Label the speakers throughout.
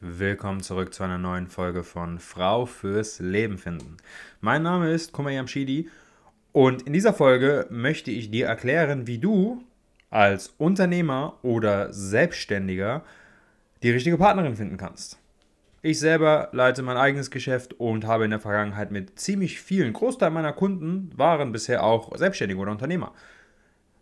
Speaker 1: willkommen zurück zu einer neuen Folge von Frau fürs Leben finden. Mein Name ist Kumar Yamshidi und in dieser Folge möchte ich dir erklären, wie du als Unternehmer oder Selbstständiger die richtige Partnerin finden kannst. Ich selber leite mein eigenes Geschäft und habe in der Vergangenheit mit ziemlich vielen Großteil meiner Kunden waren bisher auch Selbstständige oder Unternehmer.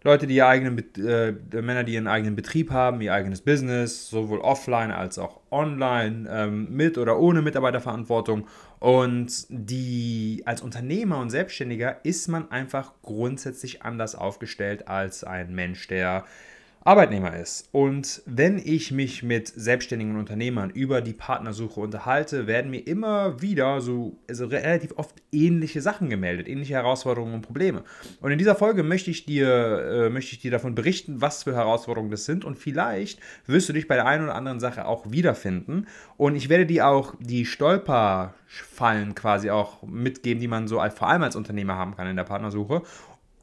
Speaker 1: Leute, die ihr eigenen, äh, Männer, die ihren eigenen Betrieb haben, ihr eigenes Business, sowohl offline als auch online, ähm, mit oder ohne Mitarbeiterverantwortung. Und die als Unternehmer und Selbstständiger ist man einfach grundsätzlich anders aufgestellt als ein Mensch, der Arbeitnehmer ist. Und wenn ich mich mit selbstständigen Unternehmern über die Partnersuche unterhalte, werden mir immer wieder so also relativ oft ähnliche Sachen gemeldet, ähnliche Herausforderungen und Probleme. Und in dieser Folge möchte ich dir, äh, möchte ich dir davon berichten, was für Herausforderungen das sind. Und vielleicht wirst du dich bei der einen oder anderen Sache auch wiederfinden. Und ich werde dir auch die Stolperfallen quasi auch mitgeben, die man so vor allem als Unternehmer haben kann in der Partnersuche.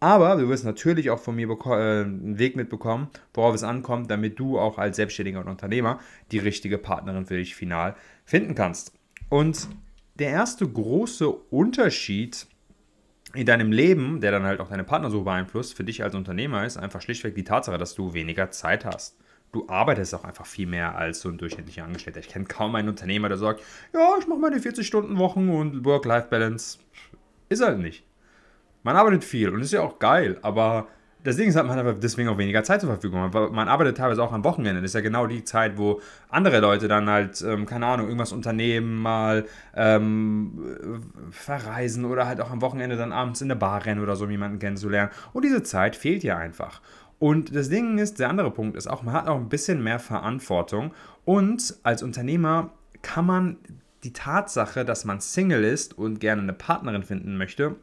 Speaker 1: Aber du wirst natürlich auch von mir äh, einen Weg mitbekommen, worauf es ankommt, damit du auch als Selbstständiger und Unternehmer die richtige Partnerin für dich final finden kannst. Und der erste große Unterschied in deinem Leben, der dann halt auch deine Partner so beeinflusst, für dich als Unternehmer ist einfach schlichtweg die Tatsache, dass du weniger Zeit hast. Du arbeitest auch einfach viel mehr als so ein durchschnittlicher Angestellter. Ich kenne kaum einen Unternehmer, der sagt, ja, ich mache meine 40-Stunden-Wochen und Work-Life-Balance. Ist halt nicht. Man arbeitet viel und ist ja auch geil, aber Ding ist, hat man einfach deswegen auch weniger Zeit zur Verfügung. Man arbeitet teilweise auch am Wochenende. Das ist ja genau die Zeit, wo andere Leute dann halt, ähm, keine Ahnung, irgendwas unternehmen, mal ähm, verreisen oder halt auch am Wochenende dann abends in eine Bar rennen oder so, um jemanden kennenzulernen. Und diese Zeit fehlt ja einfach. Und das Ding ist, der andere Punkt ist auch, man hat auch ein bisschen mehr Verantwortung. Und als Unternehmer kann man die Tatsache, dass man Single ist und gerne eine Partnerin finden möchte,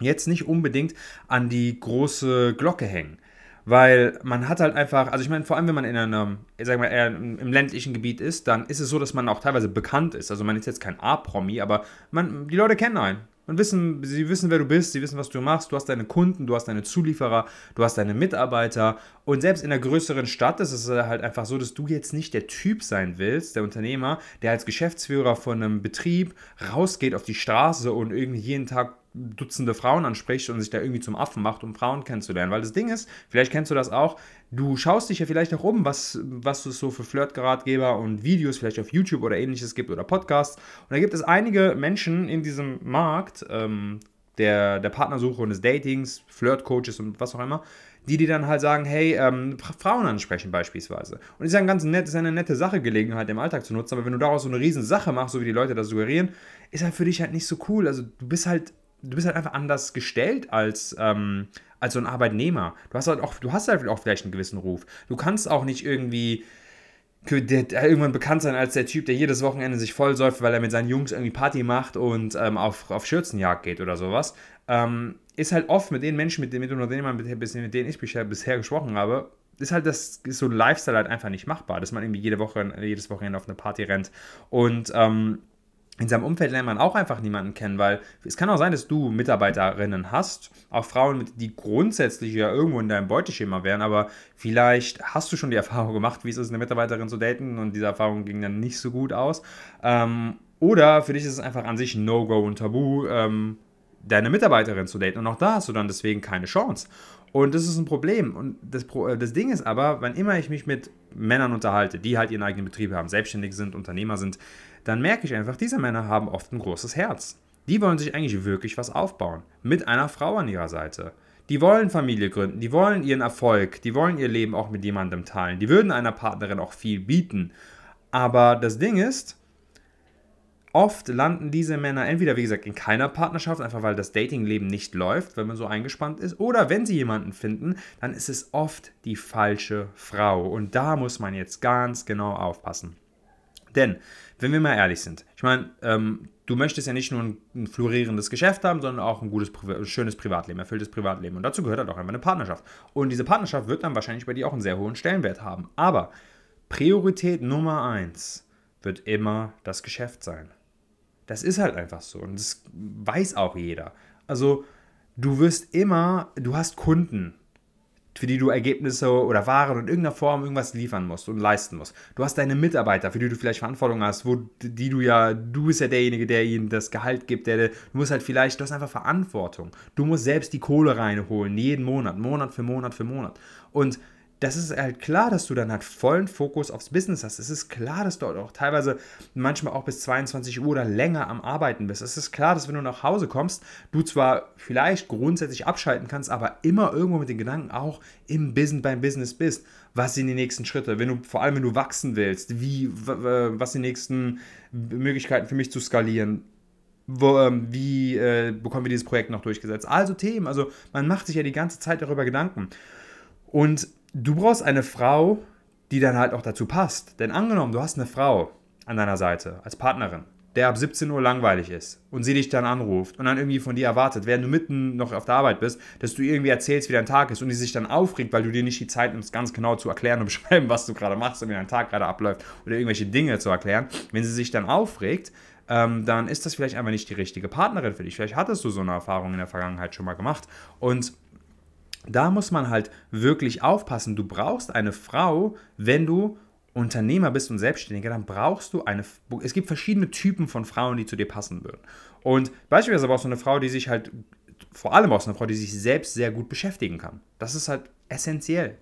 Speaker 1: jetzt nicht unbedingt an die große Glocke hängen. Weil man hat halt einfach, also ich meine, vor allem wenn man in einem, sag mal, eher im ländlichen Gebiet ist, dann ist es so, dass man auch teilweise bekannt ist. Also man ist jetzt kein A-Promi, aber man, die Leute kennen einen und wissen, sie wissen, wer du bist, sie wissen, was du machst, du hast deine Kunden, du hast deine Zulieferer, du hast deine Mitarbeiter und selbst in einer größeren Stadt ist es halt einfach so, dass du jetzt nicht der Typ sein willst, der Unternehmer, der als Geschäftsführer von einem Betrieb rausgeht auf die Straße und irgendwie jeden Tag Dutzende Frauen anspricht und sich da irgendwie zum Affen macht, um Frauen kennenzulernen. Weil das Ding ist, vielleicht kennst du das auch, du schaust dich ja vielleicht auch um, was, was es so für Flirtgeratgeber und Videos vielleicht auf YouTube oder ähnliches gibt oder Podcasts. Und da gibt es einige Menschen in diesem Markt ähm, der, der Partnersuche und des Datings, Flirtcoaches und was auch immer, die dir dann halt sagen, hey, ähm, Frauen ansprechen beispielsweise. Und ist ja ganz nett, ist eine nette Sache, Gelegenheit im Alltag zu nutzen, aber wenn du daraus so eine riesen Sache machst, so wie die Leute das suggerieren, ist halt für dich halt nicht so cool. Also du bist halt du bist halt einfach anders gestellt als, ähm, als so ein Arbeitnehmer. Du hast halt auch, du hast halt auch vielleicht einen gewissen Ruf. Du kannst auch nicht irgendwie irgendwann bekannt sein als der Typ, der jedes Wochenende sich vollsäuft, weil er mit seinen Jungs irgendwie Party macht und ähm, auf, auf Schürzenjagd geht oder sowas. Ähm, ist halt oft mit den Menschen, mit denen, mit mit, mit denen ich bisher, bisher gesprochen habe, ist halt das ist so ein Lifestyle halt einfach nicht machbar, dass man irgendwie jede Woche, jedes Wochenende auf eine Party rennt. Und ähm, in seinem Umfeld lernt man auch einfach niemanden kennen, weil es kann auch sein, dass du Mitarbeiterinnen hast, auch Frauen, die grundsätzlich ja irgendwo in deinem Beuteschema wären, aber vielleicht hast du schon die Erfahrung gemacht, wie es ist, eine Mitarbeiterin zu daten und diese Erfahrung ging dann nicht so gut aus. Ähm, oder für dich ist es einfach an sich No-Go und Tabu, ähm, deine Mitarbeiterin zu daten. Und auch da hast du dann deswegen keine Chance. Und das ist ein Problem. Und das, äh, das Ding ist aber, wann immer ich mich mit Männern unterhalte, die halt ihren eigenen Betrieb haben, selbstständig sind, Unternehmer sind, dann merke ich einfach, diese Männer haben oft ein großes Herz. Die wollen sich eigentlich wirklich was aufbauen. Mit einer Frau an ihrer Seite. Die wollen Familie gründen, die wollen ihren Erfolg, die wollen ihr Leben auch mit jemandem teilen. Die würden einer Partnerin auch viel bieten. Aber das Ding ist, oft landen diese Männer entweder, wie gesagt, in keiner Partnerschaft, einfach weil das Datingleben nicht läuft, wenn man so eingespannt ist, oder wenn sie jemanden finden, dann ist es oft die falsche Frau. Und da muss man jetzt ganz genau aufpassen. Denn, wenn wir mal ehrlich sind, ich meine, ähm, du möchtest ja nicht nur ein, ein, florierendes Geschäft haben, sondern auch ein gutes, schönes Privatleben, erfülltes Privatleben. Und dazu gehört halt auch einfach eine Partnerschaft. Und diese Partnerschaft wird dann wahrscheinlich bei dir auch einen sehr hohen Stellenwert haben. Aber Priorität Nummer eins wird immer das Geschäft sein. Das ist halt einfach so. Und das weiß auch jeder. Also, du wirst immer, du hast Kunden für die du Ergebnisse oder Waren in irgendeiner Form irgendwas liefern musst und leisten musst. Du hast deine Mitarbeiter, für die du vielleicht Verantwortung hast, wo die du ja, du bist ja derjenige, der ihnen das Gehalt gibt, der, du musst halt vielleicht, du hast einfach Verantwortung. Du musst selbst die Kohle reinholen, jeden Monat, Monat für Monat für Monat. Und das ist halt klar, dass du dann halt vollen Fokus aufs Business hast. Es ist klar, dass du auch teilweise manchmal auch bis 22 Uhr oder länger am Arbeiten bist. Es ist klar, dass wenn du nach Hause kommst, du zwar vielleicht grundsätzlich abschalten kannst, aber immer irgendwo mit den Gedanken auch im Business, beim Business bist. Was sind die nächsten Schritte? Wenn du, vor allem wenn du wachsen willst, wie, was sind die nächsten Möglichkeiten für mich zu skalieren? Ähm, wie äh, bekommen wir dieses Projekt noch durchgesetzt? Also Themen, also man macht sich ja die ganze Zeit darüber Gedanken. Und du brauchst eine Frau, die dann halt auch dazu passt. Denn angenommen, du hast eine Frau an deiner Seite als Partnerin, der ab 17 Uhr langweilig ist und sie dich dann anruft und dann irgendwie von dir erwartet, während du mitten noch auf der Arbeit bist, dass du irgendwie erzählst, wie dein Tag ist und die sich dann aufregt, weil du dir nicht die Zeit nimmst, ganz genau zu erklären und beschreiben, was du gerade machst und wie dein Tag gerade abläuft oder irgendwelche Dinge zu erklären. Wenn sie sich dann aufregt, ähm, dann ist das vielleicht einfach nicht die richtige Partnerin für dich. Vielleicht hattest du so eine Erfahrung in der Vergangenheit schon mal gemacht und da muss man halt wirklich aufpassen. Du brauchst eine Frau, wenn du Unternehmer bist und Selbstständiger, dann brauchst du eine. Es gibt verschiedene Typen von Frauen, die zu dir passen würden. Und beispielsweise brauchst du eine Frau, die sich halt, vor allem brauchst du eine Frau, die sich selbst sehr gut beschäftigen kann. Das ist halt essentiell.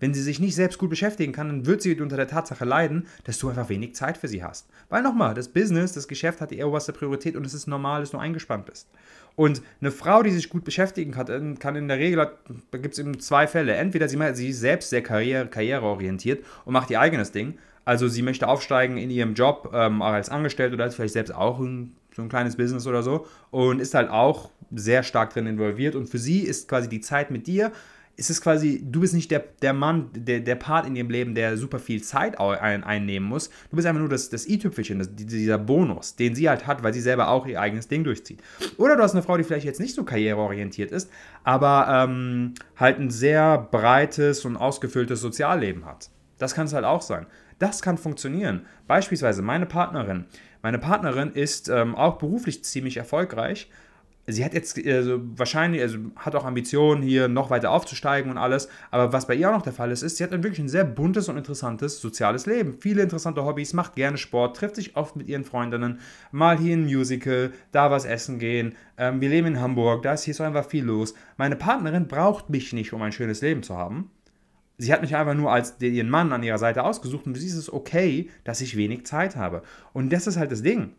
Speaker 1: Wenn sie sich nicht selbst gut beschäftigen kann, dann wird sie unter der Tatsache leiden, dass du einfach wenig Zeit für sie hast. Weil nochmal, das Business, das Geschäft hat die oberste Priorität und es ist normal, dass du eingespannt bist. Und eine Frau, die sich gut beschäftigen kann, kann in der Regel, da gibt es eben zwei Fälle. Entweder sie, sie ist selbst sehr karriere, karriereorientiert und macht ihr eigenes Ding. Also sie möchte aufsteigen in ihrem Job ähm, als Angestellte oder als vielleicht selbst auch ein, so ein kleines Business oder so und ist halt auch sehr stark drin involviert. Und für sie ist quasi die Zeit mit dir ist es quasi, du bist nicht der, der Mann, der, der Part in ihrem Leben, der super viel Zeit ein, einnehmen muss. Du bist einfach nur das, das i-Tüpfelchen, dieser Bonus, den sie halt hat, weil sie selber auch ihr eigenes Ding durchzieht. Oder du hast eine Frau, die vielleicht jetzt nicht so karriereorientiert ist, aber ähm, halt ein sehr breites und ausgefülltes Sozialleben hat. Das kann es halt auch sein. Das kann funktionieren. Beispielsweise meine Partnerin. Meine Partnerin ist ähm, auch beruflich ziemlich erfolgreich, sie hat jetzt also wahrscheinlich, also hat auch Ambitionen, hier noch weiter aufzusteigen und alles. Aber was bei ihr auch noch der Fall ist, ist, sie hat wirklich ein sehr buntes und interessantes soziales Leben. Viele interessante Hobbys, macht gerne Sport, trifft sich oft mit ihren Freundinnen, mal hier ein Musical, da was essen gehen. Ähm, wir leben in Hamburg, da ist hier so einfach viel los. Meine Partnerin braucht mich nicht, um ein schönes Leben zu haben. Sie hat mich einfach nur als ihren Mann an ihrer Seite ausgesucht und sie ist es okay, dass ich wenig Zeit habe. Und das ist halt das Ding.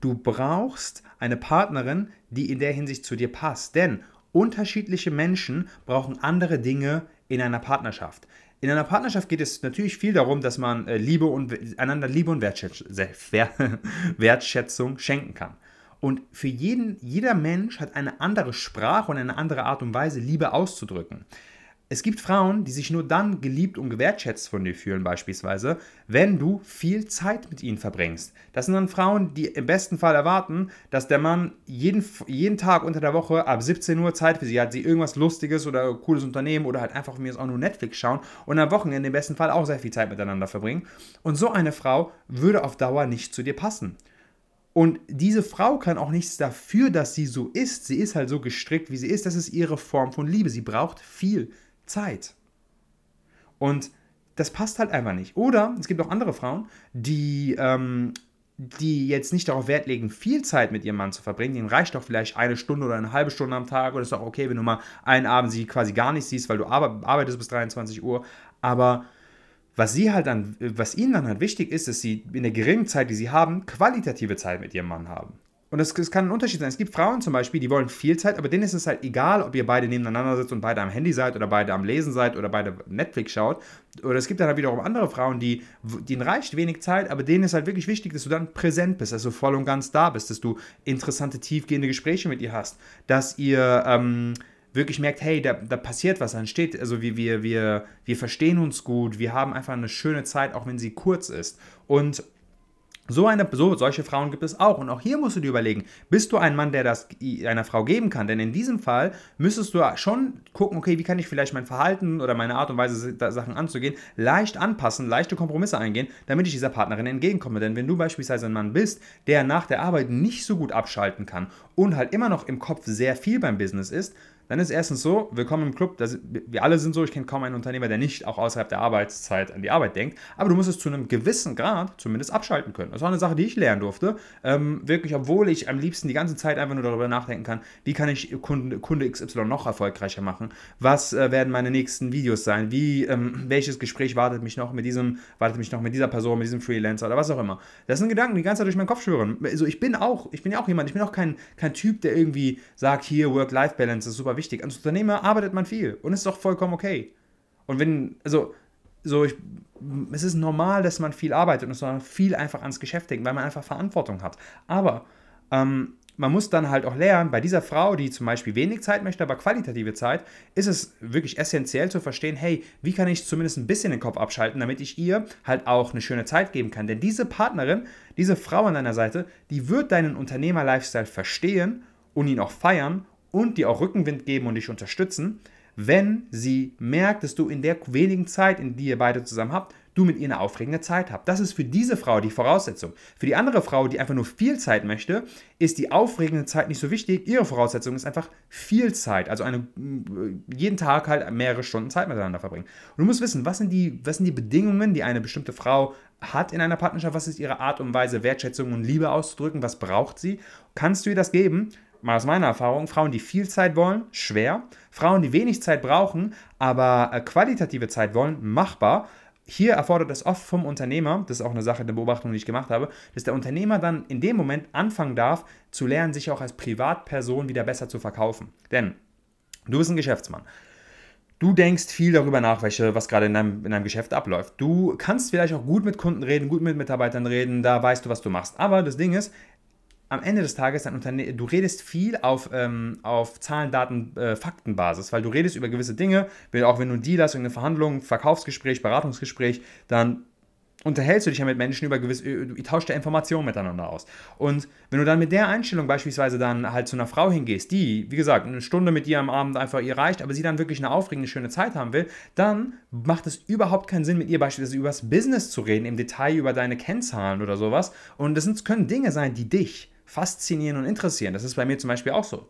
Speaker 1: Du brauchst eine Partnerin, die in der Hinsicht zu dir passt. Denn unterschiedliche Menschen brauchen andere Dinge in einer Partnerschaft. In einer Partnerschaft geht es natürlich viel darum, dass man äh, Liebe und einander Liebe und Wertschätzung schenken kann. Und für jeden, jeder Mensch hat eine andere Sprache und eine andere Art und Weise, Liebe auszudrücken. Es gibt Frauen, die sich nur dann geliebt und gewertschätzt von dir fühlen, beispielsweise, wenn du viel Zeit mit ihnen verbringst. Das sind dann Frauen, die im besten Fall erwarten, dass der Mann jeden, jeden Tag unter der Woche ab 17 Uhr Zeit für sie hat, sie irgendwas Lustiges oder cooles Unternehmen oder halt einfach mir auch nur Netflix schauen und am Wochenende im besten Fall auch sehr viel Zeit miteinander verbringen. Und so eine Frau würde auf Dauer nicht zu dir passen. Und diese Frau kann auch nichts dafür, dass sie so ist. Sie ist halt so gestrickt, wie sie ist. Das ist ihre Form von Liebe. Sie braucht viel Zeit. Und das passt halt einfach nicht. Oder es gibt auch andere Frauen, die, ähm, die jetzt nicht darauf Wert legen, viel Zeit mit ihrem Mann zu verbringen. Denen reicht doch vielleicht eine Stunde oder eine halbe Stunde am Tag. Oder ist auch okay, wenn du mal einen Abend sie quasi gar nicht siehst, weil du arbeitest bis 23 Uhr. Aber was sie halt dann, was ihnen dann halt wichtig ist, dass sie in der geringen Zeit, die sie haben, qualitative Zeit mit ihrem Mann haben. Und es, kann ein Unterschied sein. Es gibt Frauen zum Beispiel, die wollen viel Zeit, aber denen ist es halt egal, ob ihr beide nebeneinander sitzt und beide am Handy seid oder beide am Lesen seid oder beide Netflix schaut. Oder es gibt dann halt wiederum andere Frauen, die, denen reicht wenig Zeit, aber denen ist halt wirklich wichtig, dass du dann präsent bist, also voll und ganz da bist, dass du interessante, tiefgehende Gespräche mit ihr hast, dass ihr ähm, wirklich merkt, hey, da, da passiert was, dann steht, also wir, wir, wir, wir verstehen uns gut, wir haben einfach eine schöne Zeit, auch wenn sie kurz ist. Und so, eine, so solche Frauen gibt es auch. Und auch hier musst du dir überlegen, bist du ein Mann, der das einer Frau geben kann? Denn in diesem Fall müsstest du schon gucken, okay, wie kann ich vielleicht mein Verhalten oder meine Art und Weise, Sachen anzugehen, leicht anpassen, leichte Kompromisse eingehen, damit ich dieser Partnerin entgegenkomme. Denn wenn du beispielsweise ein Mann bist, der nach der Arbeit nicht so gut abschalten kann und halt immer noch im Kopf sehr viel beim Business ist, dann ist erstens so, willkommen im Club, das, wir alle sind so, ich kenne kaum einen Unternehmer, der nicht auch außerhalb der Arbeitszeit an die Arbeit denkt, aber du musst es zu einem gewissen Grad zumindest abschalten können. Das war eine Sache, die ich lernen durfte. Ähm, wirklich, obwohl ich am liebsten die ganze Zeit einfach nur darüber nachdenken kann, wie kann ich Kunde, Kunde XY noch erfolgreicher machen, was äh, werden meine nächsten Videos sein, wie, ähm, welches Gespräch wartet mich noch mit diesem, wartet mich noch mit dieser Person, mit diesem Freelancer oder was auch immer. Das sind Gedanken, die die ganze Zeit durch meinen Kopf schwören. Also ich bin auch, ich bin ja auch jemand, ich bin auch kein, kein Typ, der irgendwie sagt, hier, Work-Life-Balance ist super wichtig. Als Unternehmer arbeitet man viel und ist doch vollkommen okay. Und wenn, also, so, ich, es ist normal, dass man viel arbeitet und es soll viel einfach ans Geschäft denken, weil man einfach Verantwortung hat. Aber ähm, man muss dann halt auch lernen, bei dieser Frau, die zum Beispiel wenig Zeit möchte, aber qualitative Zeit, ist es wirklich essentiell zu verstehen, hey, wie kann ich zumindest ein bisschen den Kopf abschalten, damit ich ihr halt auch eine schöne Zeit geben kann. Denn diese Partnerin, diese Frau an deiner Seite, die wird deinen Unternehmer-Lifestyle verstehen und ihn auch feiern und dir auch Rückenwind geben und dich unterstützen, wenn sie merkt, dass du in der wenigen Zeit, in die ihr beide zusammen habt, du mit ihr eine aufregende Zeit habt. Das ist für diese Frau die Voraussetzung. Für die andere Frau, die einfach nur viel Zeit möchte, ist die aufregende Zeit nicht so wichtig. Ihre Voraussetzung ist einfach viel Zeit, also eine, jeden Tag halt mehrere Stunden Zeit miteinander verbringen. Und du musst wissen, was sind, die, was sind die Bedingungen, die eine bestimmte Frau hat in einer Partnerschaft, was ist ihre Art und Weise, Wertschätzung und Liebe auszudrücken, was braucht sie? Kannst du ihr das geben? Mal aus meiner Erfahrung, Frauen, die viel Zeit wollen, schwer. Frauen, die wenig Zeit brauchen, aber äh, qualitative Zeit wollen, machbar hier erfordert es oft vom Unternehmer, das ist auch eine Sache der Beobachtung, die ich gemacht habe, dass der Unternehmer dann in dem Moment anfangen darf, zu lernen, sich auch als Privatperson wieder besser zu verkaufen. Denn du bist ein Geschäftsmann. Du denkst viel darüber nach, welche, was gerade in deinem, in deinem Geschäft abläuft. Du kannst vielleicht auch gut mit Kunden reden, gut mit Mitarbeitern reden, da weißt du, was du machst. Aber das Ding ist, am Ende des Tages dein Unternehmen, du redest viel auf, ähm, auf Zahlen, Daten, äh, Faktenbasis, weil du redest über gewisse Dinge, auch wenn du ein Deal hast, irgendeine Verhandlung, Verkaufsgespräch, Beratungsgespräch, dann unterhältst du dich ja mit Menschen über gewisse, ihr tauscht ja Informationen miteinander aus. Und wenn du dann mit der Einstellung beispielsweise dann halt zu einer Frau hingehst, die, wie gesagt, eine Stunde mit dir am Abend einfach ihr reicht, aber sie dann wirklich eine aufregende, schöne Zeit haben will, dann macht es überhaupt keinen Sinn, mit ihr beispielsweise über das Business zu reden, im Detail über deine Kennzahlen oder sowas. Und das können Dinge sein, die dich faszinieren und interessieren. Das ist bei mir zum Beispiel auch so.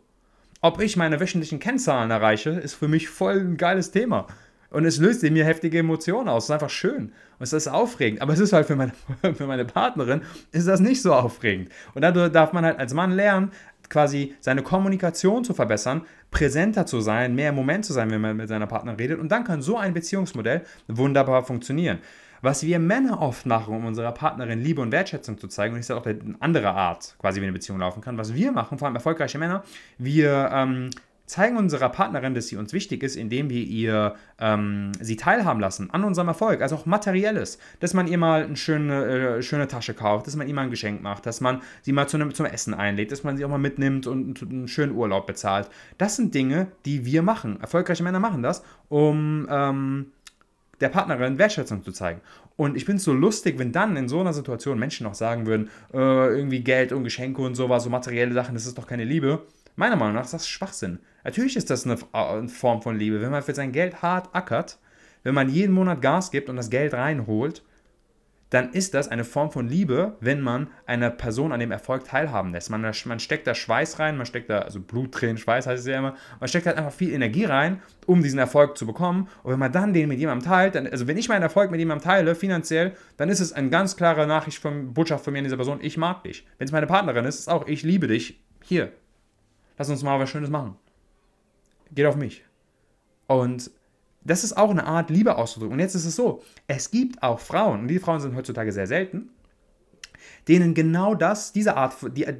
Speaker 1: Ob ich meine wöchentlichen Kennzahlen erreiche, ist für mich voll ein geiles Thema. Und es löst in mir heftige Emotionen aus. Es ist einfach schön. Und es ist aufregend. Aber es ist halt für meine, für meine Partnerin, ist das nicht so aufregend. Und dadurch darf man halt als Mann lernen, quasi seine Kommunikation zu verbessern, präsenter zu sein, mehr im Moment zu sein, wenn man mit seiner Partnerin redet. Und dann kann so ein Beziehungsmodell wunderbar funktionieren. Was wir Männer oft machen, um unserer Partnerin Liebe und Wertschätzung zu zeigen, und ich sage auch eine andere Art, quasi wie eine Beziehung laufen kann, was wir machen, vor allem erfolgreiche Männer, wir ähm, zeigen unserer Partnerin, dass sie uns wichtig ist, indem wir ihr ähm, sie teilhaben lassen an unserem Erfolg, also auch materielles, dass man ihr mal eine schöne, äh, schöne Tasche kauft, dass man ihr mal ein Geschenk macht, dass man sie mal zu einem, zum Essen einlädt, dass man sie auch mal mitnimmt und einen schönen Urlaub bezahlt. Das sind Dinge, die wir machen. Erfolgreiche Männer machen das, um ähm, der Partnerin Wertschätzung zu zeigen. Und ich es so lustig, wenn dann in so einer Situation Menschen noch sagen würden, äh, irgendwie Geld und Geschenke und sowas, so materielle Sachen, das ist doch keine Liebe. Meiner Meinung nach ist das Schwachsinn. Natürlich ist das eine, eine Form von Liebe. Wenn man für sein Geld hart ackert, wenn man jeden Monat Gas gibt und das Geld reinholt, dann ist das eine Form von Liebe, wenn man einer Person an dem Erfolg teilhaben lässt. Man, man steckt da Schweiß rein, man steckt da, also Blut, Tränen, Schweiß heißt es ja immer, man steckt halt einfach viel Energie rein, um diesen Erfolg zu bekommen. Und wenn man dann den mit jemandem teilt, dann, also wenn ich meinen Erfolg mit jemandem teile, finanziell, dann ist es eine ganz klare Nachricht von Botschaft von mir an dieser Person, ich mag dich. Wenn es meine Partnerin ist, ist es auch, ich liebe dich. Hier, lass uns mal was Schönes machen. Geht auf mich. Und das ist auch eine Art Liebe auszudrücken. Und jetzt ist es so, es gibt auch Frauen, und die Frauen sind heutzutage sehr selten, denen genau das, diese Art, die, äh,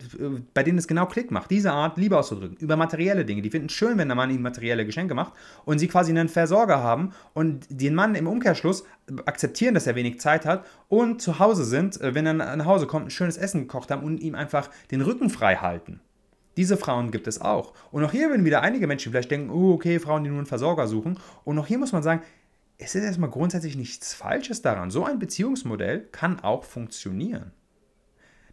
Speaker 1: bei denen es genau Klick macht, diese Art Liebe auszudrücken, über materielle Dinge. Die finden es schön, wenn der Mann ihnen materielle Geschenke macht und sie quasi einen Versorger haben und den Mann im Umkehrschluss akzeptieren, dass er wenig Zeit hat und zu Hause sind, äh, wenn er nach Hause kommt, ein schönes Essen gekocht haben und ihm einfach den Rücken frei halten. Diese Frauen gibt es auch. Und auch hier würden wieder einige Menschen vielleicht denken, oh, okay, Frauen, die nur einen Versorger suchen. Und auch hier muss man sagen, es ist erstmal grundsätzlich nichts Falsches daran. So ein Beziehungsmodell kann auch funktionieren.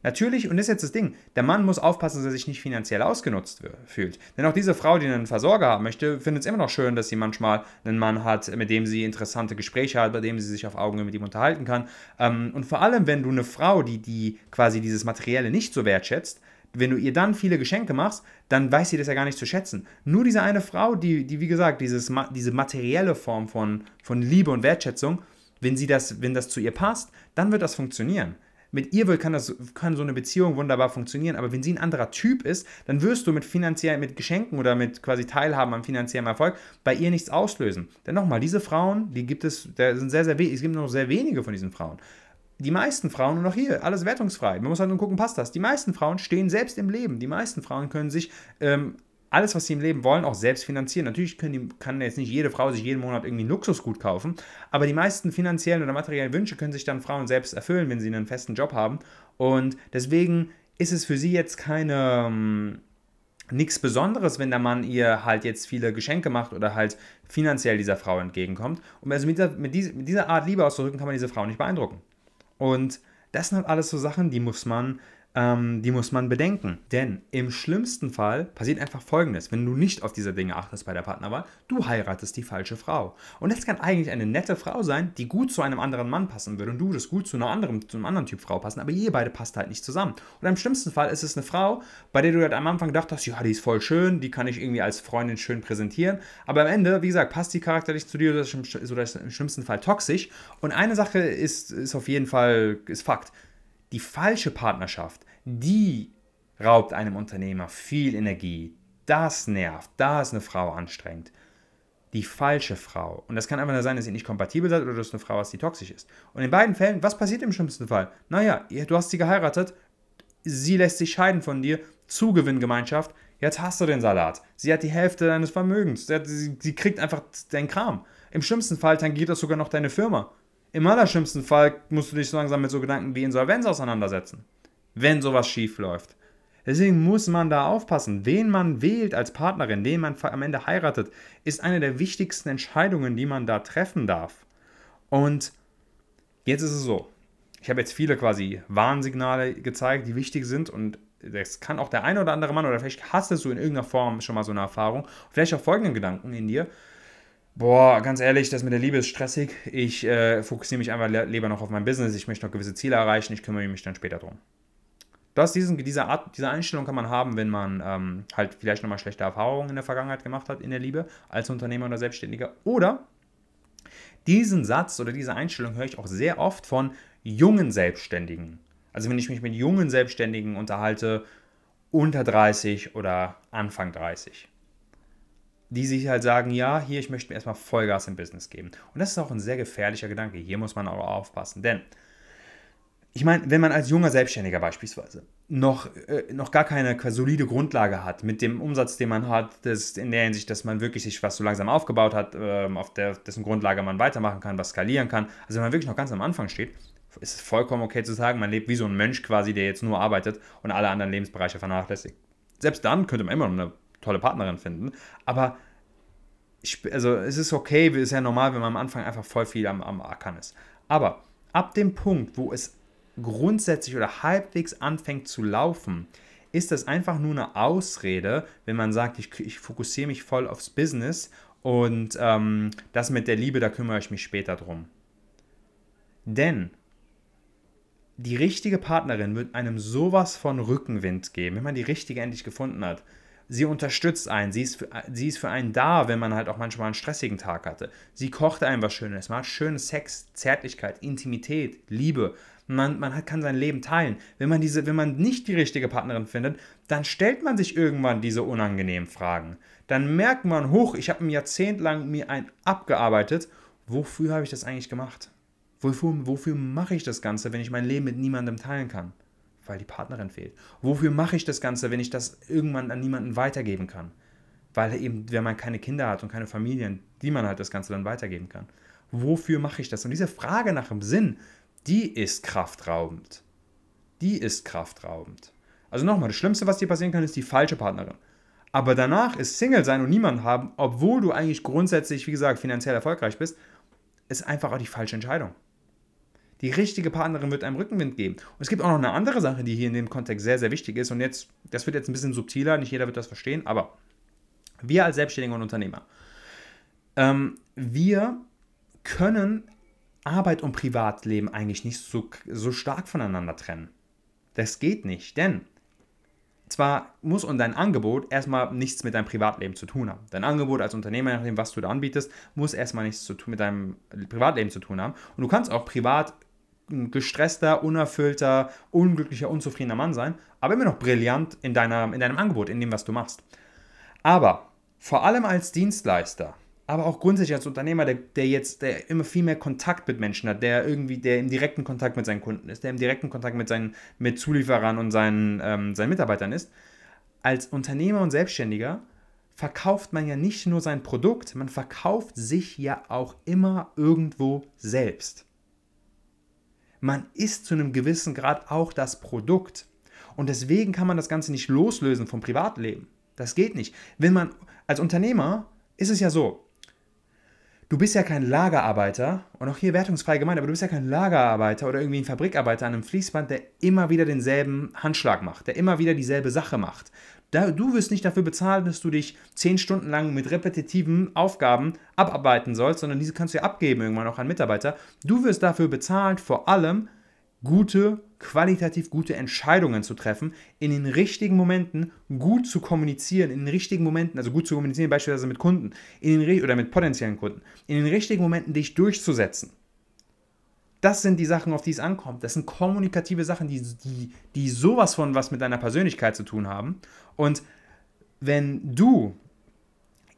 Speaker 1: Natürlich, und das ist jetzt das Ding, der Mann muss aufpassen, dass er sich nicht finanziell ausgenutzt fühlt. Denn auch diese Frau, die einen Versorger haben möchte, findet es immer noch schön, dass sie manchmal einen Mann hat, mit dem sie interessante Gespräche hat, bei dem sie sich auf Augenhöhe mit ihm unterhalten kann. Ähm, und vor allem, wenn du eine Frau, die, die quasi dieses Materielle nicht so wertschätzt, wenn du ihr dann viele Geschenke machst, dann weiß sie das ja gar nicht zu schätzen. Nur diese eine Frau, die, die wie gesagt, dieses, diese materielle Form von, von Liebe und Wertschätzung, wenn, sie das, wenn das zu ihr passt, dann wird das funktionieren. Mit ihr kann, das, kann so eine Beziehung wunderbar funktionieren, aber wenn sie ein anderer Typ ist, dann wirst du mit finanziell, mit Geschenken oder mit quasi Teilhaben am finanziellen Erfolg bei ihr nichts auslösen. Denn nochmal, diese Frauen, die gibt es, da sind sehr, sehr es gibt nur sehr wenige von diesen Frauen. Die meisten Frauen, und auch hier, alles wertungsfrei. Man muss halt nur gucken, passt das. Die meisten Frauen stehen selbst im Leben. Die meisten Frauen können sich ähm, alles, was sie im Leben wollen, auch selbst finanzieren. Natürlich die, kann jetzt nicht jede Frau sich jeden Monat irgendwie ein Luxusgut kaufen, aber die meisten finanziellen oder materiellen Wünsche können sich dann Frauen selbst erfüllen, wenn sie einen festen Job haben. Und deswegen ist es für sie jetzt keine. Ähm, nichts Besonderes, wenn der Mann ihr halt jetzt viele Geschenke macht oder halt finanziell dieser Frau entgegenkommt. Und also mit dieser, mit dieser, Art Liebe auszudrücken, kann man diese Frau nicht beeindrucken. Und das sind halt alles so Sachen, die muss man ähm, die muss man bedenken. Denn im schlimmsten Fall passiert einfach Folgendes, wenn du nicht auf diese Dinge achtest bei der Partnerwahl, du heiratest die falsche Frau. Und das kann eigentlich eine nette Frau sein, die gut zu einem anderen Mann passen würde und du das gut zu, einer anderen, zu einem anderen Typ Frau passen, aber ihr beide passt halt nicht zusammen. Und im schlimmsten Fall ist es eine Frau, bei der du halt am Anfang dachtest, ja, die ist voll schön, die kann ich irgendwie als Freundin schön präsentieren, aber am Ende, wie gesagt, passt die charakterlich zu dir oder ist im schlimmsten Fall toxisch. Und eine Sache ist, ist auf jeden Fall ist Fakt. Die falsche Partnerschaft die raubt einem Unternehmer viel Energie. Das nervt, da ist eine Frau anstrengend. Die falsche Frau. Und das kann einfach nur sein, dass ihr nicht kompatibel seid oder dass eine Frau ist, die toxisch ist. Und in beiden Fällen, was passiert im schlimmsten Fall? Naja, du hast sie geheiratet, sie lässt sich scheiden von dir, Zugewinngemeinschaft, jetzt hast du den Salat. Sie hat die Hälfte deines Vermögens. Sie, hat, sie, sie kriegt einfach deinen Kram. Im schlimmsten Fall tangiert das sogar noch deine Firma. Im allerschlimmsten Fall musst du dich so langsam mit so Gedanken wie Insolvenz auseinandersetzen wenn sowas schief läuft. Deswegen muss man da aufpassen. Wen man wählt als Partnerin, wen man am Ende heiratet, ist eine der wichtigsten Entscheidungen, die man da treffen darf. Und jetzt ist es so. Ich habe jetzt viele quasi Warnsignale gezeigt, die wichtig sind und das kann auch der eine oder andere Mann oder vielleicht hast du in irgendeiner Form schon mal so eine Erfahrung, vielleicht auch folgenden Gedanken in dir. Boah, ganz ehrlich, das mit der Liebe ist stressig. Ich äh, fokussiere mich einfach lieber noch auf mein Business. Ich möchte noch gewisse Ziele erreichen. Ich kümmere mich dann später drum. Das, diesen, diese, Art, diese Einstellung kann man haben, wenn man ähm, halt vielleicht nochmal schlechte Erfahrungen in der Vergangenheit gemacht hat in der Liebe als Unternehmer oder Selbstständiger. Oder diesen Satz oder diese Einstellung höre ich auch sehr oft von jungen Selbstständigen. Also wenn ich mich mit jungen Selbstständigen unterhalte, unter 30 oder Anfang 30. Die sich halt sagen, ja, hier, ich möchte mir erstmal Vollgas im Business geben. Und das ist auch ein sehr gefährlicher Gedanke. Hier muss man auch aufpassen. Denn ich meine, wenn man als junger Selbstständiger beispielsweise noch, äh, noch gar keine solide Grundlage hat mit dem Umsatz, den man hat, das in der Hinsicht, dass man wirklich sich was so langsam aufgebaut hat, äh, auf der, dessen Grundlage man weitermachen kann, was skalieren kann, also wenn man wirklich noch ganz am Anfang steht, ist es vollkommen okay zu sagen, man lebt wie so ein Mönch quasi, der jetzt nur arbeitet und alle anderen Lebensbereiche vernachlässigt. Selbst dann könnte man immer noch eine tolle Partnerin finden, aber also es ist okay, es ist ja normal, wenn man am Anfang einfach voll viel am, am Ackern ist. Aber ab dem Punkt, wo es grundsätzlich oder halbwegs anfängt zu laufen, ist das einfach nur eine Ausrede, wenn man sagt, ich, ich fokussiere mich voll aufs Business und ähm, das mit der Liebe, da kümmere ich mich später drum. Denn die richtige Partnerin wird einem sowas von Rückenwind geben, wenn man die richtige endlich gefunden hat. Sie unterstützt einen, sie ist, für, sie ist für einen da, wenn man halt auch manchmal einen stressigen Tag hatte. Sie kocht einem was Schönes, macht schönen Sex, Zärtlichkeit, Intimität, Liebe. Man, man kann sein Leben teilen. Wenn man, diese, wenn man nicht die richtige Partnerin findet, dann stellt man sich irgendwann diese unangenehmen Fragen. Dann merkt man, hoch, ich habe ein Jahrzehnt lang mir ein abgearbeitet. Wofür habe ich das eigentlich gemacht? Wofür, wofür mache ich das Ganze, wenn ich mein Leben mit niemandem teilen kann? Weil die Partnerin fehlt. Wofür mache ich das Ganze, wenn ich das irgendwann an niemanden weitergeben kann? Weil eben, wenn man keine Kinder hat und keine Familien, die man halt das Ganze dann weitergeben kann. Wofür mache ich das? Und diese Frage nach dem Sinn, die ist kraftraubend. Die ist kraftraubend. Also nochmal, das Schlimmste, was dir passieren kann, ist die falsche Partnerin. Aber danach ist Single sein und niemanden haben, obwohl du eigentlich grundsätzlich, wie gesagt, finanziell erfolgreich bist, ist einfach auch die falsche Entscheidung. Die richtige Partnerin wird einem Rückenwind geben. Und es gibt auch noch eine andere Sache, die hier in dem Kontext sehr, sehr wichtig ist. Und jetzt, das wird jetzt ein bisschen subtiler, nicht jeder wird das verstehen, aber wir als Selbstständige und Unternehmer, ähm, wir können Arbeit und Privatleben eigentlich nicht so, so stark voneinander trennen. Das geht nicht, denn zwar muss und dein Angebot erstmal nichts mit deinem Privatleben zu tun haben. Dein Angebot als Unternehmer, nachdem was du da anbietest, muss erstmal nichts zu tun mit deinem Privatleben zu tun haben. Und du kannst auch privat gestresster, unerfüllter, unglücklicher, unzufriedener Mann sein, aber immer noch brillant in, deiner, in deinem Angebot, in dem, was du machst. Aber vor allem als Dienstleister, aber auch grundsätzlich als Unternehmer, der, der jetzt der immer viel mehr Kontakt mit Menschen hat, der irgendwie, der im direkten Kontakt mit seinen Kunden ist, der im direkten Kontakt mit seinen mit Zulieferern und seinen, ähm, seinen Mitarbeitern ist, als Unternehmer und Selbstständiger verkauft man ja nicht nur sein Produkt, man verkauft sich ja auch immer irgendwo selbst. Man ist zu einem gewissen Grad auch das Produkt. Und deswegen kann man das Ganze nicht loslösen vom Privatleben. Das geht nicht. Wenn man als Unternehmer ist es ja so, du bist ja kein Lagerarbeiter, und auch hier wertungsfrei gemeint, aber du bist ja kein Lagerarbeiter oder irgendwie ein Fabrikarbeiter an einem Fließband, der immer wieder denselben Handschlag macht, der immer wieder dieselbe Sache macht. Du wirst nicht dafür bezahlt, dass du dich zehn Stunden lang mit repetitiven Aufgaben abarbeiten sollst, sondern diese kannst du ja abgeben irgendwann auch an Mitarbeiter. Du wirst dafür bezahlt, vor allem gute, qualitativ gute Entscheidungen zu treffen, in den richtigen Momenten gut zu kommunizieren, in den richtigen Momenten, also gut zu kommunizieren, beispielsweise mit Kunden in den, oder mit potenziellen Kunden, in den richtigen Momenten dich durchzusetzen. Das sind die Sachen, auf die es ankommt. Das sind kommunikative Sachen, die, die, die sowas von was mit deiner Persönlichkeit zu tun haben. Und wenn du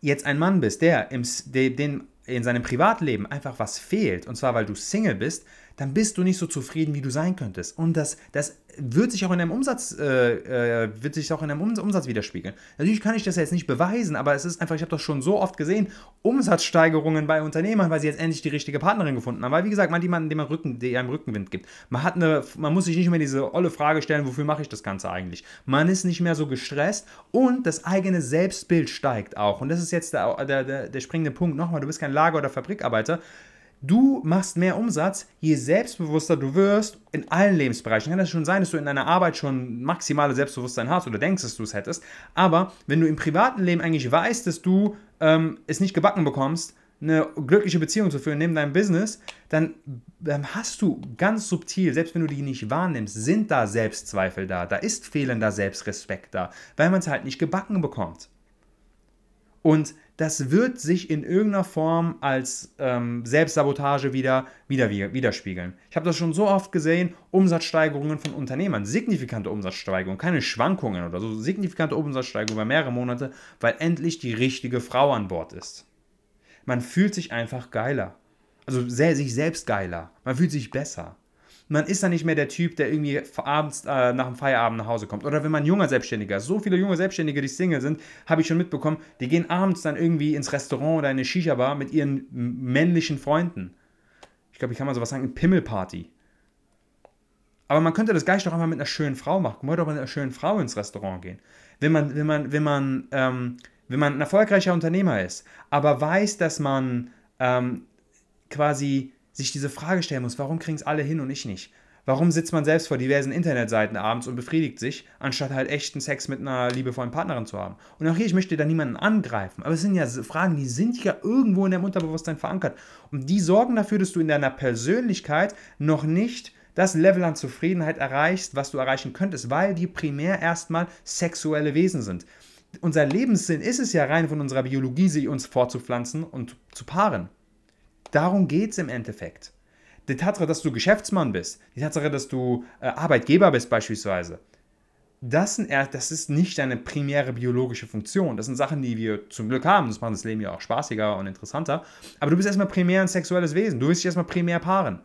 Speaker 1: jetzt ein Mann bist, der, im, den in seinem Privatleben einfach was fehlt, und zwar weil du Single bist, dann bist du nicht so zufrieden, wie du sein könntest. Und das, das wird sich auch in deinem Umsatz, äh, äh, wird sich auch in deinem Umsatz widerspiegeln. Natürlich kann ich das jetzt nicht beweisen, aber es ist einfach, ich habe das schon so oft gesehen, Umsatzsteigerungen bei Unternehmern, weil sie jetzt endlich die richtige Partnerin gefunden haben. Weil, wie gesagt, man jemanden, dem man Rücken, der einem Rückenwind gibt. Man hat eine, man muss sich nicht mehr diese olle Frage stellen, wofür mache ich das Ganze eigentlich? Man ist nicht mehr so gestresst und das eigene Selbstbild steigt auch. Und das ist jetzt der, der, der, der springende Punkt. Nochmal, du bist kein Lager- oder Fabrikarbeiter. Du machst mehr Umsatz, je selbstbewusster du wirst in allen Lebensbereichen. Kann das schon sein, dass du in deiner Arbeit schon maximale Selbstbewusstsein hast oder denkst, dass du es hättest. Aber wenn du im privaten Leben eigentlich weißt, dass du ähm, es nicht gebacken bekommst, eine glückliche Beziehung zu führen neben deinem Business, dann ähm, hast du ganz subtil, selbst wenn du die nicht wahrnimmst, sind da Selbstzweifel da, da ist fehlender Selbstrespekt da, weil man es halt nicht gebacken bekommt. Und das wird sich in irgendeiner Form als ähm, Selbstsabotage wieder, wieder widerspiegeln. Ich habe das schon so oft gesehen, Umsatzsteigerungen von Unternehmern, signifikante Umsatzsteigerungen, keine Schwankungen oder so, signifikante Umsatzsteigerungen über mehrere Monate, weil endlich die richtige Frau an Bord ist. Man fühlt sich einfach geiler. Also sich selbst geiler. Man fühlt sich besser. Man ist dann nicht mehr der Typ, der irgendwie abends äh, nach dem Feierabend nach Hause kommt. Oder wenn man junger Selbstständiger. So viele junge Selbstständige, die Single sind, habe ich schon mitbekommen, die gehen abends dann irgendwie ins Restaurant oder in eine Shisha-Bar mit ihren männlichen Freunden. Ich glaube, ich kann mal sowas sagen, eine Pimmelparty. Aber man könnte das gleich doch einmal mit einer schönen Frau machen. Man könnte auch mit einer schönen Frau ins Restaurant gehen. Wenn man, wenn man, wenn man, ähm, wenn man ein erfolgreicher Unternehmer ist, aber weiß, dass man ähm, quasi sich diese Frage stellen muss, warum kriegen es alle hin und ich nicht? Warum sitzt man selbst vor diversen Internetseiten abends und befriedigt sich, anstatt halt echten Sex mit einer liebevollen Partnerin zu haben? Und auch hier, ich möchte da niemanden angreifen, aber es sind ja Fragen, die sind ja irgendwo in deinem Unterbewusstsein verankert. Und die sorgen dafür, dass du in deiner Persönlichkeit noch nicht das Level an Zufriedenheit erreichst, was du erreichen könntest, weil die primär erstmal sexuelle Wesen sind. Unser Lebenssinn ist es ja rein von unserer Biologie, sich uns fortzupflanzen und zu paaren. Darum geht es im Endeffekt. Die Tatsache, dass du Geschäftsmann bist, die Tatsache, dass du äh, Arbeitgeber bist beispielsweise, das, sind, das ist nicht deine primäre biologische Funktion. Das sind Sachen, die wir zum Glück haben. Das macht das Leben ja auch spaßiger und interessanter. Aber du bist erstmal primär ein sexuelles Wesen. Du willst dich erstmal primär paaren.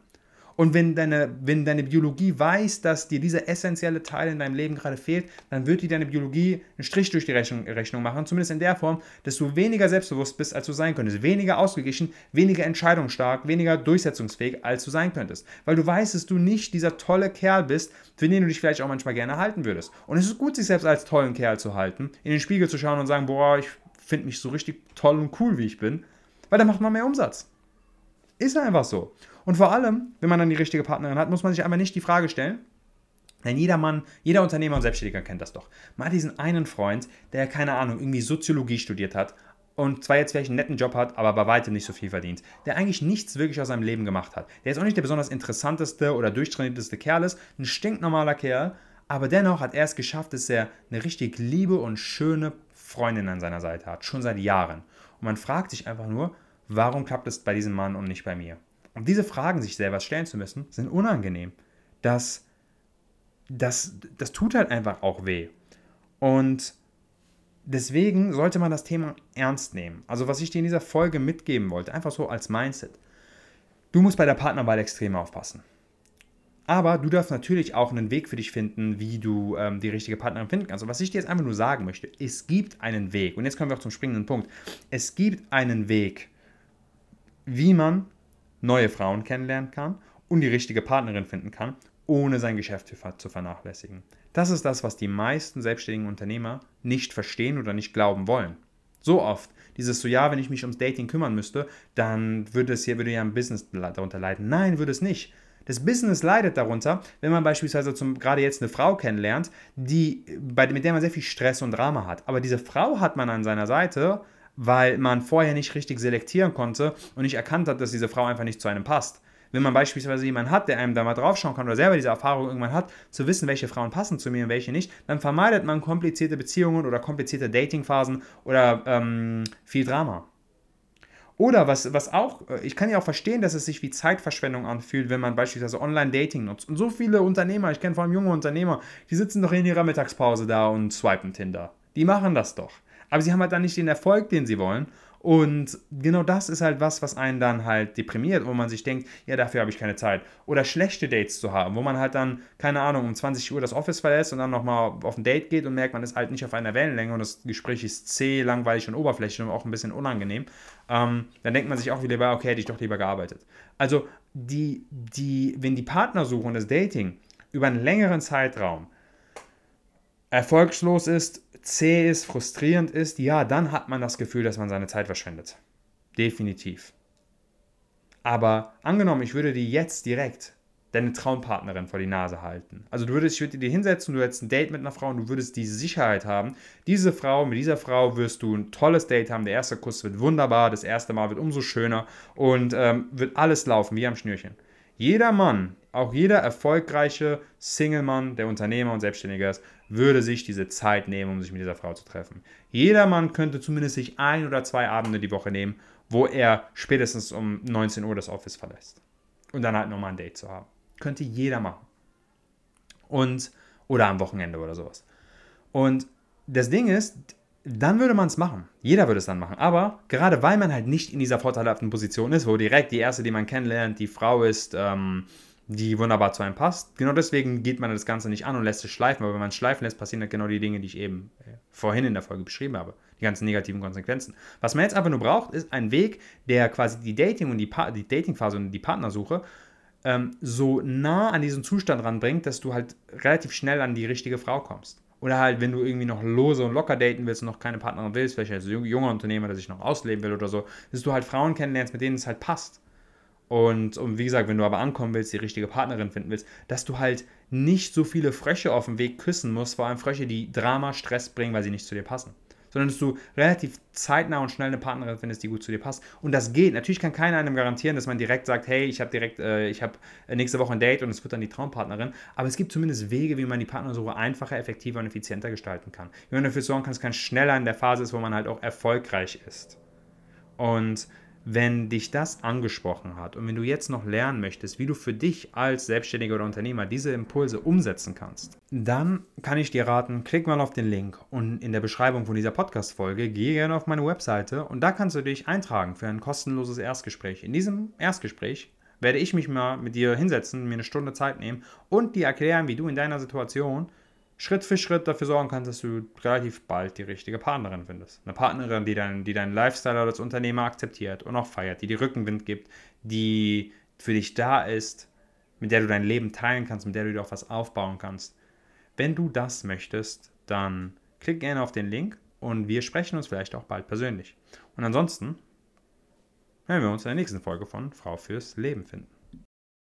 Speaker 1: Und wenn deine, wenn deine Biologie weiß, dass dir dieser essentielle Teil in deinem Leben gerade fehlt, dann wird dir deine Biologie einen Strich durch die Rechnung, Rechnung machen, zumindest in der Form, dass du weniger selbstbewusst bist, als du sein könntest, weniger ausgeglichen, weniger entscheidungsstark, weniger durchsetzungsfähig, als du sein könntest. Weil du weißt, dass du nicht dieser tolle Kerl bist, für den du dich vielleicht auch manchmal gerne halten würdest. Und es ist gut, sich selbst als tollen Kerl zu halten, in den Spiegel zu schauen und sagen, boah, ich finde mich so richtig toll und cool, wie ich bin, weil dann macht man mehr Umsatz. Ist einfach so. Und vor allem, wenn man dann die richtige Partnerin hat, muss man sich einfach nicht die Frage stellen, denn jeder Mann, jeder Unternehmer und Selbstständiger kennt das doch. Mal diesen einen Freund, der, keine Ahnung, irgendwie Soziologie studiert hat und zwar jetzt vielleicht einen netten Job hat, aber bei weitem nicht so viel verdient. Der eigentlich nichts wirklich aus seinem Leben gemacht hat. Der ist auch nicht der besonders interessanteste oder durchtrainierteste Kerl ist, ein stinknormaler Kerl, Aber dennoch hat er es geschafft, dass er eine richtig liebe und schöne Freundin an seiner Seite hat, schon seit Jahren. Und man fragt sich einfach nur, warum klappt es bei diesem Mann und nicht bei mir? Und diese Fragen sich selber stellen zu müssen, sind unangenehm. Das, das, das tut halt einfach auch weh. Und deswegen sollte man das Thema ernst nehmen. Also was ich dir in dieser Folge mitgeben wollte, einfach so als Mindset. Du musst bei der Partnerwahl extrem aufpassen. Aber du darfst natürlich auch einen Weg für dich finden, wie du ähm, die richtige Partnerin finden kannst. Und was ich dir jetzt einfach nur sagen möchte, es gibt einen Weg. Und jetzt kommen wir auch zum springenden Punkt. Es gibt einen Weg, wie man neue Frauen kennenlernen kann und die richtige Partnerin finden kann, ohne sein Geschäft zu vernachlässigen. Das ist das, was die meisten selbstständigen Unternehmer nicht verstehen oder nicht glauben wollen. So oft. Dieses so, ja, wenn ich mich ums Dating kümmern müsste, dann würde es hier, würde ja ein Business darunter leiden. Nein, würde es nicht. Das Business leidet darunter, wenn man beispielsweise zum, gerade jetzt eine Frau kennenlernt, die, bei, mit der man sehr viel Stress und Drama hat. Aber diese Frau hat man an seiner Seite, weil man vorher nicht richtig selektieren konnte und nicht erkannt hat, dass diese Frau einfach nicht zu einem passt. Wenn man beispielsweise jemanden hat, der einem da mal draufschauen kann oder selber diese Erfahrung irgendwann hat, zu wissen, welche Frauen passen zu mir und welche nicht, dann vermeidet man komplizierte Beziehungen oder komplizierte Datingphasen oder ähm, viel Drama. Oder was, was auch, äh, ich kann ja auch verstehen, dass es sich wie Zeitverschwendung anfühlt, wenn man beispielsweise Online-Dating nutzt. Und so viele Unternehmer, ich kenne vor allem junge Unternehmer, die sitzen doch in ihrer Mittagspause da und swipen Tinder. Die machen das doch. Aber sie haben halt dann nicht den Erfolg, den sie wollen. Und genau das ist halt was, was einen dann halt deprimiert, wo man sich denkt, ja, dafür habe ich keine Zeit. Oder schlechte Dates zu haben, wo man halt dann, keine Ahnung, um 20 Uhr das Office verlässt und dann nochmal auf ein Date geht und merkt, man ist halt nicht auf einer Wellenlänge und das Gespräch ist zäh, langweilig und oberflächlich und auch ein bisschen unangenehm. Ähm, dann denkt man sich auch wieder, okay, hätte ich doch lieber gearbeitet. Also, die, die, wenn die Partnersuche und das Dating über einen längeren Zeitraum erfolgslos ist, zäh ist, frustrierend ist, ja, dann hat man das Gefühl, dass man seine Zeit verschwendet. Definitiv. Aber angenommen, ich würde dir jetzt direkt deine Traumpartnerin vor die Nase halten. Also du würdest, ich würde dir hinsetzen, du hättest ein Date mit einer Frau und du würdest die Sicherheit haben, diese Frau, mit dieser Frau wirst du ein tolles Date haben, der erste Kuss wird wunderbar, das erste Mal wird umso schöner und ähm, wird alles laufen wie am Schnürchen. Jeder Mann, auch jeder erfolgreiche Single-Mann, der Unternehmer und Selbstständiger ist, würde sich diese Zeit nehmen, um sich mit dieser Frau zu treffen. Jeder Mann könnte zumindest sich ein oder zwei Abende die Woche nehmen, wo er spätestens um 19 Uhr das Office verlässt. Und dann halt nochmal ein Date zu haben. Könnte jeder machen. Und, oder am Wochenende oder sowas. Und das Ding ist, dann würde man es machen. Jeder würde es dann machen. Aber gerade weil man halt nicht in dieser vorteilhaften Position ist, wo direkt die erste, die man kennenlernt, die Frau ist, ähm, die wunderbar zu einem passt. Genau deswegen geht man das Ganze nicht an und lässt es schleifen, weil wenn man es schleifen lässt, passieren dann genau die Dinge, die ich eben äh, vorhin in der Folge beschrieben habe. Die ganzen negativen Konsequenzen. Was man jetzt einfach nur braucht, ist ein Weg, der quasi die Dating- und die, pa die Datingphase und die Partnersuche ähm, so nah an diesen Zustand ranbringt, dass du halt relativ schnell an die richtige Frau kommst. Oder halt, wenn du irgendwie noch lose und locker daten willst und noch keine Partnerin willst, vielleicht als junger Unternehmer, der sich noch ausleben will oder so, dass du halt Frauen kennenlernst, mit denen es halt passt. Und, und wie gesagt, wenn du aber ankommen willst, die richtige Partnerin finden willst, dass du halt nicht so viele Frösche auf dem Weg küssen musst, vor allem Frösche, die Drama, Stress bringen, weil sie nicht zu dir passen. Sondern dass du relativ zeitnah und schnell eine Partnerin findest, die gut zu dir passt. Und das geht. Natürlich kann keiner einem garantieren, dass man direkt sagt, hey, ich habe direkt, äh, ich habe äh, nächste Woche ein Date und es wird dann die Traumpartnerin. Aber es gibt zumindest Wege, wie man die Partnersuche einfacher, effektiver und effizienter gestalten kann. Wie man dafür sorgen kann, dass ganz schneller in der Phase ist, wo man halt auch erfolgreich ist. Und wenn dich das angesprochen hat und wenn du jetzt noch lernen möchtest, wie du für dich als Selbstständiger oder Unternehmer diese Impulse umsetzen kannst, dann kann ich dir raten, klick mal auf den Link und in der Beschreibung von dieser Podcast-Folge gehe gerne auf meine Webseite und da kannst du dich eintragen für ein kostenloses Erstgespräch. In diesem Erstgespräch werde ich mich mal mit dir hinsetzen, mir eine Stunde Zeit nehmen und dir erklären, wie du in deiner Situation Schritt für Schritt dafür sorgen kannst, dass du relativ bald die richtige Partnerin findest. Eine Partnerin, die, dein, die deinen Lifestyle als Unternehmer akzeptiert und auch feiert, die dir Rückenwind gibt, die für dich da ist, mit der du dein Leben teilen kannst, mit der du dir auch was aufbauen kannst. Wenn du das möchtest, dann klick gerne auf den Link und wir sprechen uns vielleicht auch bald persönlich. Und ansonsten hören wir uns in der nächsten Folge von Frau fürs Leben finden.